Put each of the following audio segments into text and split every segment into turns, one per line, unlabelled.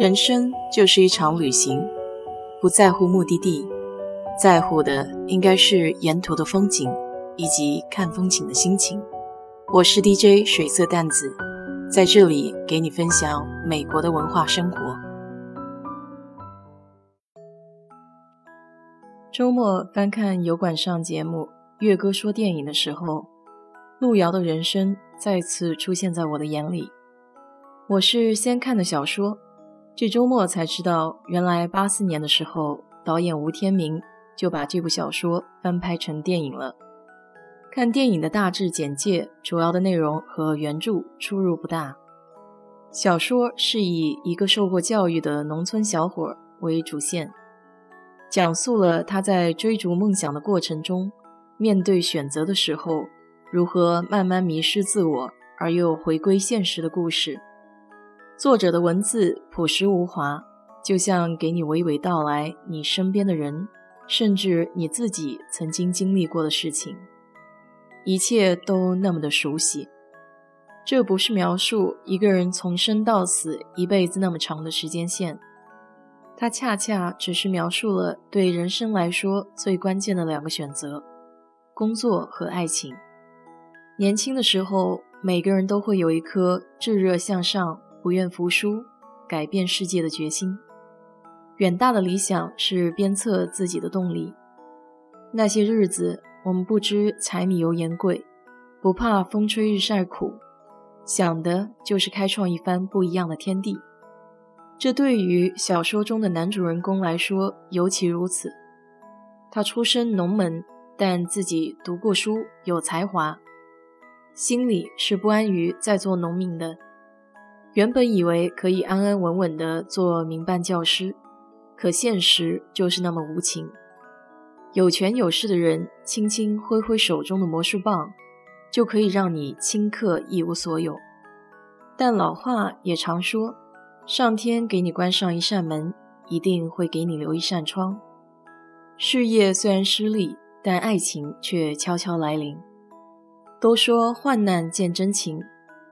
人生就是一场旅行，不在乎目的地，在乎的应该是沿途的风景以及看风景的心情。我是 DJ 水色淡子，在这里给你分享美国的文化生活。周末翻看油管上节目《月哥说电影》的时候，路遥的人生再次出现在我的眼里。我是先看的小说。这周末才知道，原来八四年的时候，导演吴天明就把这部小说翻拍成电影了。看电影的大致简介，主要的内容和原著出入不大。小说是以一个受过教育的农村小伙为主线，讲述了他在追逐梦想的过程中，面对选择的时候，如何慢慢迷失自我，而又回归现实的故事。作者的文字朴实无华，就像给你娓娓道来你身边的人，甚至你自己曾经经历过的事情，一切都那么的熟悉。这不是描述一个人从生到死一辈子那么长的时间线，它恰恰只是描述了对人生来说最关键的两个选择：工作和爱情。年轻的时候，每个人都会有一颗炙热向上。不愿服输、改变世界的决心，远大的理想是鞭策自己的动力。那些日子，我们不知柴米油盐贵，不怕风吹日晒苦，想的就是开创一番不一样的天地。这对于小说中的男主人公来说尤其如此。他出身农门，但自己读过书，有才华，心里是不安于在做农民的。原本以为可以安安稳稳地做民办教师，可现实就是那么无情。有权有势的人轻轻挥挥手中的魔术棒，就可以让你顷刻一无所有。但老话也常说，上天给你关上一扇门，一定会给你留一扇窗。事业虽然失利，但爱情却悄悄来临。都说患难见真情，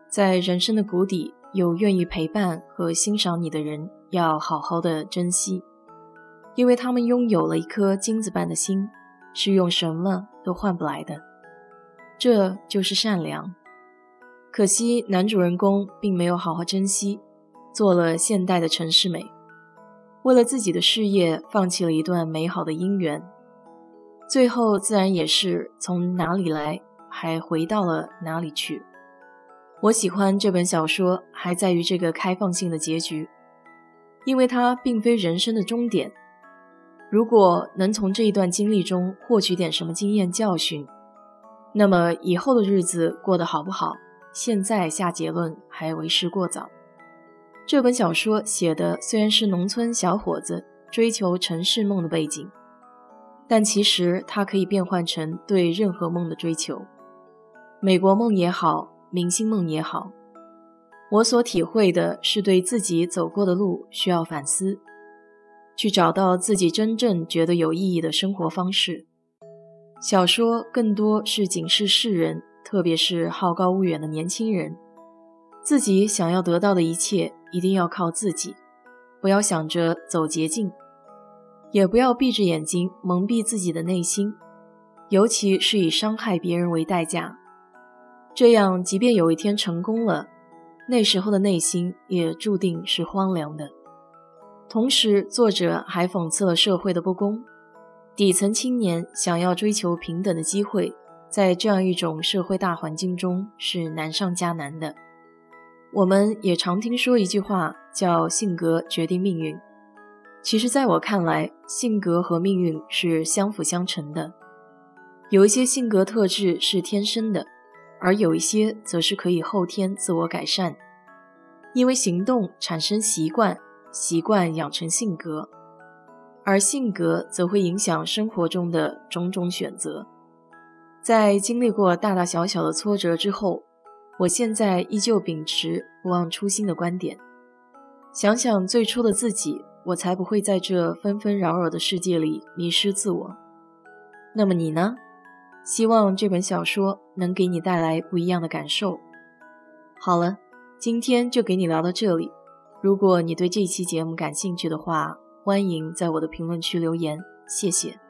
在人生的谷底。有愿意陪伴和欣赏你的人，要好好的珍惜，因为他们拥有了一颗金子般的心，是用什么都换不来的。这就是善良。可惜男主人公并没有好好珍惜，做了现代的陈世美，为了自己的事业放弃了一段美好的姻缘，最后自然也是从哪里来，还回到了哪里去。我喜欢这本小说，还在于这个开放性的结局，因为它并非人生的终点。如果能从这一段经历中获取点什么经验教训，那么以后的日子过得好不好，现在下结论还为时过早。这本小说写的虽然是农村小伙子追求城市梦的背景，但其实它可以变换成对任何梦的追求，美国梦也好。明星梦也好，我所体会的是对自己走过的路需要反思，去找到自己真正觉得有意义的生活方式。小说更多是警示世人，特别是好高骛远的年轻人，自己想要得到的一切一定要靠自己，不要想着走捷径，也不要闭着眼睛蒙蔽自己的内心，尤其是以伤害别人为代价。这样，即便有一天成功了，那时候的内心也注定是荒凉的。同时，作者还讽刺了社会的不公：底层青年想要追求平等的机会，在这样一种社会大环境中是难上加难的。我们也常听说一句话，叫“性格决定命运”。其实，在我看来，性格和命运是相辅相成的。有一些性格特质是天生的。而有一些则是可以后天自我改善，因为行动产生习惯，习惯养成性格，而性格则会影响生活中的种种选择。在经历过大大小小的挫折之后，我现在依旧秉持不忘初心的观点。想想最初的自己，我才不会在这纷纷扰扰的世界里迷失自我。那么你呢？希望这本小说能给你带来不一样的感受。好了，今天就给你聊到这里。如果你对这期节目感兴趣的话，欢迎在我的评论区留言，谢谢。